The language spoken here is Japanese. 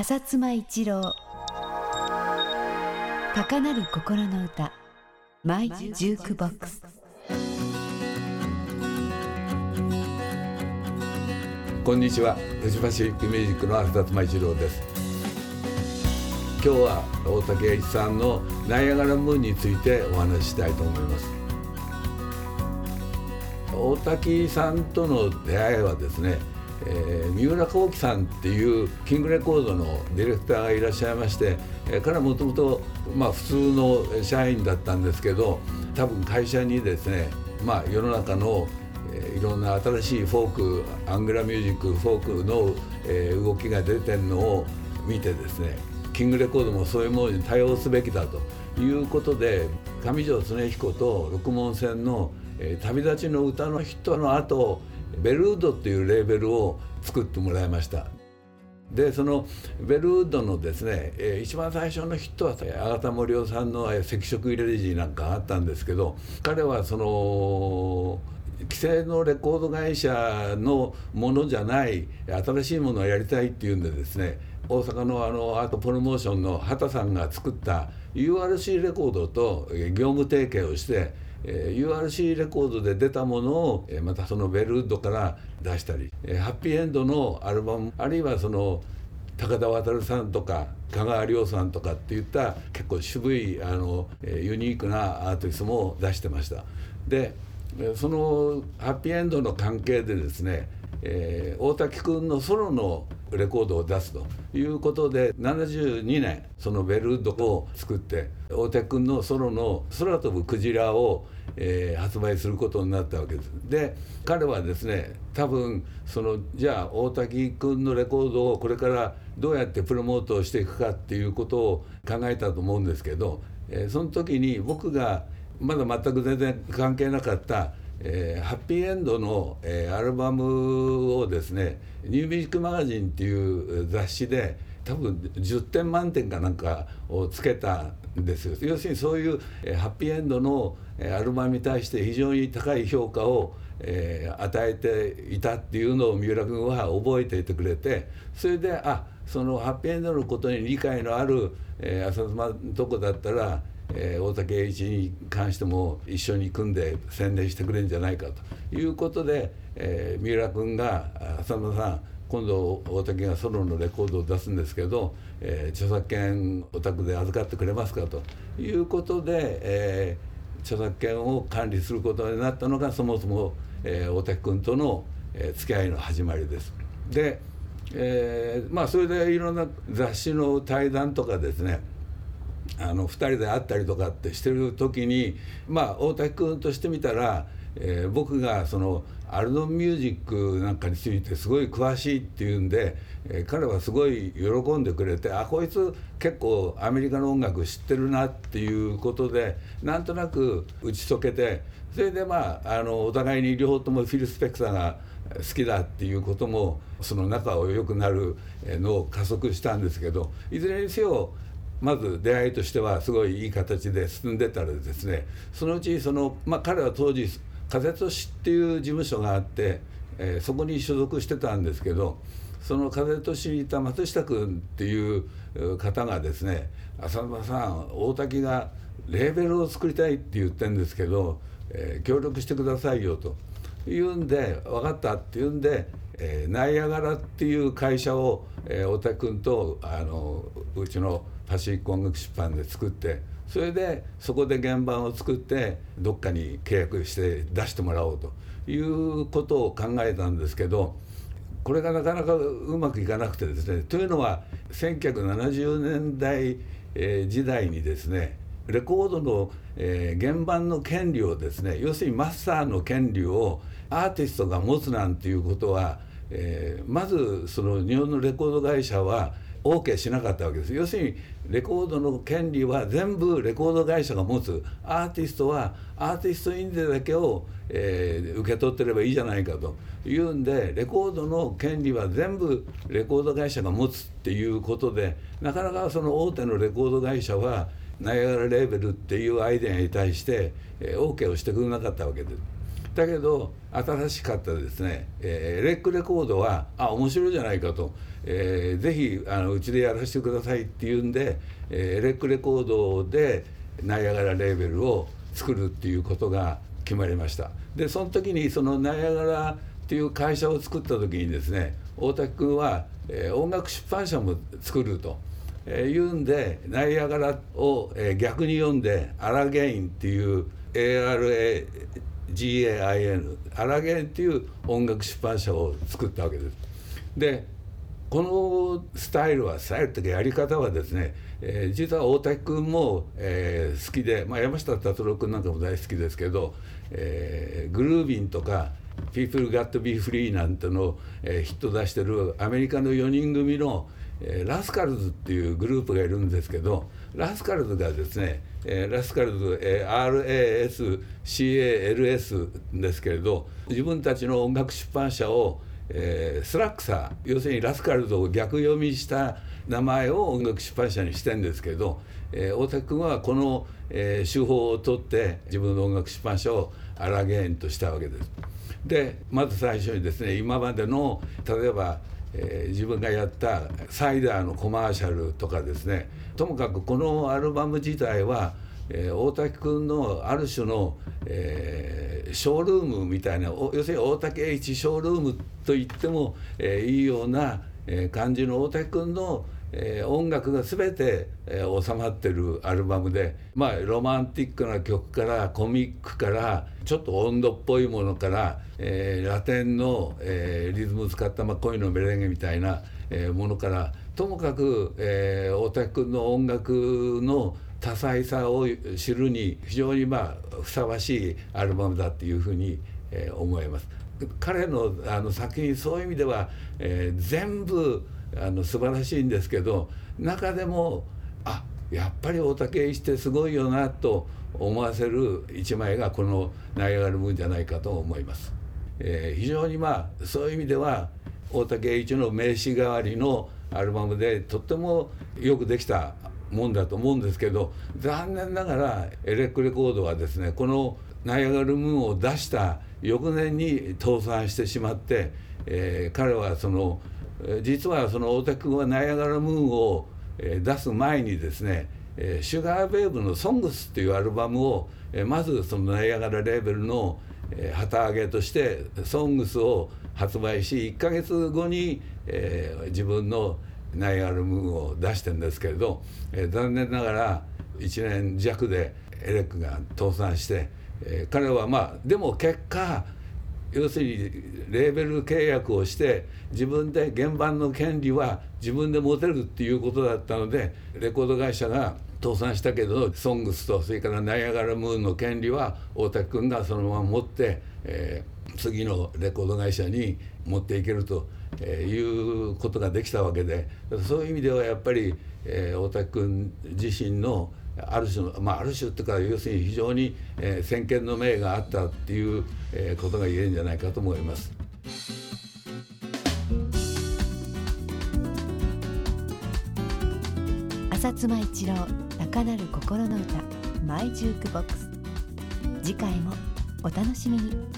浅妻一郎。高鳴る心の歌。マイ・ジュークボックス。こんにちは。フジパシフィックミュージックの浅妻一郎です。今日は大竹栄一さんのナイアガラムーンについてお話ししたいと思います。大竹さんとの出会いはですねえー、三浦幸喜さんっていうキングレコードのディレクターがいらっしゃいまして、えー、彼はもともと普通の社員だったんですけど多分会社にですね、まあ、世の中の、えー、いろんな新しいフォークアングラミュージックフォークの、えー、動きが出てるのを見てですねキングレコードもそういうものに対応すべきだということで上条恒彦と六門線の「、旅立ちの歌のヒットの後ベルウッドっていうレーベルを作ってもらいました。でそのベルウッドのですね、えー、一番最初のヒットは永田森夫さんの「赤色入れジー」なんかあったんですけど彼はその既成のレコード会社のものじゃない新しいものをやりたいっていうんでですね大阪のあのアートプロモーションの畑さんが作った URC レコードと業務提携をしてえー、URC レコードで出たものを、えー、またそのベルウッドから出したり、えー、ハッピーエンドのアルバムあるいはその高田渉さんとか香川亮さんとかっていった結構渋いあの、えー、ユニークなアーティストも出してました。でそのハッピーエンドの関係でですね、えー、大滝君のソロのレコードを出すということで72年そのベルウッドを作って大竹君のソロの「空飛ぶクジラを」えー、発売することになったわけです。で彼はですね多分そのじゃあ大滝君のレコードをこれからどうやってプロモートしていくかっていうことを考えたと思うんですけど、えー、その時に僕がまだ全く全然関係なかったえー、ハッピーエンドの、えー、アルバムをですね「ニューミュージックマガジン」っていう雑誌で多分10点満点かなんかをつけたんですよ。要するにそういう、えー、ハッピーエンドの、えー、アルバムに対して非常に高い評価を、えー、与えていたっていうのを三浦君は覚えていてくれてそれであそのハッピーエンドのことに理解のある、えー、浅妻のとこだったらえー、大竹栄一に関しても一緒に組んで宣伝してくれるんじゃないかということで、えー、三浦君が「浅野さん今度大竹がソロのレコードを出すんですけど、えー、著作権お宅で預かってくれますか?」ということで、えー、著作権を管理することになったのがそもそも、えー、大竹君との、えー、付き合いの始まりです。でえー、まあそれでいろんな雑誌の対談とかですねあの2人で会ったりとかってしてる時にまあ大竹君としてみたら、えー、僕がそのアルドミュージックなんかについてすごい詳しいっていうんで、えー、彼はすごい喜んでくれてあこいつ結構アメリカの音楽知ってるなっていうことでなんとなく打ち解けてそれでまああのお互いに両方ともフィル・スペクターが好きだっていうこともその仲を良くなるのを加速したんですけどいずれにせよまず出会いとしてはすごいいい形で進んでたらですねそのうちその、まあ、彼は当時風都市っていう事務所があって、えー、そこに所属してたんですけどその風都市にいた松下君っていう方がですね「浅沼さん大滝がレーベルを作りたいって言ってるんですけど、えー、協力してくださいよ」と。言うんで「分かった」って言うんで、えー、ナイアガラっていう会社を、えー、大滝君とあのうちのパシフィック音楽出版で作ってそれでそこで原版を作ってどっかに契約して出してもらおうと。いうことを考えたんですけどこれがなかなかうまくいかなくてですねというのは1970年代、えー、時代にですねレコードの、えー、原版の権利をですね要するにマスターの権利をアーティストが持つなんていうことは、えー、まずその日本のレコード会社は OK しなかったわけです要するにレコードの権利は全部レコード会社が持つアーティストはアーティスト印税だけを、えー、受け取ってればいいじゃないかというんでレコードの権利は全部レコード会社が持つっていうことでなかなかその大手のレコード会社はナイアガラレーベルっていうアイデアに対して、えー、OK をしてくれなかったわけです。だけど新しかったですね、えー、レックレコードはあ面白いじゃないかと、えー、ぜひあのうちでやらせてくださいっていうんで、えー、レックレコードでナイアガラレーベルを作るっていうことが決まりましたでその時にそのナイアガラっていう会社を作った時にですね大滝君は、えー、音楽出版社も作ると。えー、言うんで「ナイアガラ」を、えー、逆に読んで「アラゲイン」っていう ARA GAIN アラゲンっていう音楽出版社を作ったわけです。でこのスタイルはスタイルというかやり方はですね、えー、実は大滝君も、えー、好きで、まあ、山下達郎君なんかも大好きですけど、えー、 Groovin'とか「People Got to Be Free」なんてのを、えー、ヒット出してるアメリカの4人組の、えー、ラスカルズっていうグループがいるんですけどラスカルズがですね、えー、ラスカルズ、えー、RASCALS ですけれど自分たちの音楽出版社をえー、スラックサー要するにラスカルズを逆読みした名前を音楽出版社にしてんですけど、えー、大滝君はこの、えー、手法を取って自分の音楽出版社をアラゲーンとしたわけです。でまず最初にですね今までの例えばえー、自分がやったサイダーのコマーシャルとかですね。ともかくこのアルバム自体は、えー、大滝君のある種の、えー、ショールームみたいな要するに大竹栄一ショールームと言っても、えー、いいような、えー、感じの大竹君のえー、音楽が全て、えー、収まってるアルバムでまあロマンティックな曲からコミックからちょっと温度っぽいものから、えー、ラテンの、えー、リズム使った、まあ、恋のメレンゲみたいな、えー、ものからともかく、えー、大竹君の音楽の多彩さを知るに非常にまあふさわしいアルバムだっていうふうに、えー、思います。彼のあの作品そういう意味では、えー、全部あの素晴らしいんですけど中でもあやっぱり大竹一ってすごいよなと思わせる一枚がこの「ナイアガラムーン」じゃないかと思います。えー、非常にまあそういう意味では大竹一の名刺代わりのアルバムでとってもよくできたもんだと思うんですけど残念ながらエレックレコードはですねこの「ナイアガラムーン」を出した翌年に倒産してしまって、えー、彼はその実はその大竹君はナイアガラムーンを出す前にですねシュガーベーブの「ソングスっていうアルバムをまずそのナイアガラレーベルの旗揚げとして「ソングスを発売し1か月後に、自分のナイアガラムーンを出してるんですけれど、残念ながら1年弱でエレックが倒産して、彼はまあでも結果要するにレーベル契約をして自分で原版の権利は自分で持てるっていうことだったのでレコード会社が倒産したけど「ソングスとそれから「ナイアガラムーン」の権利は大竹君がそのまま持って、えー、次のレコード会社に持っていけると、えー、いうことができたわけでそういう意味ではやっぱり、えー、大竹君自身のある種の、まあ、ある種っていうか要するに非常に、えー、先見の明があったっていう、えー、ことが言えるんじゃないかと思います。浅妻一郎高なる心の歌マイジュークボックス次回もお楽しみに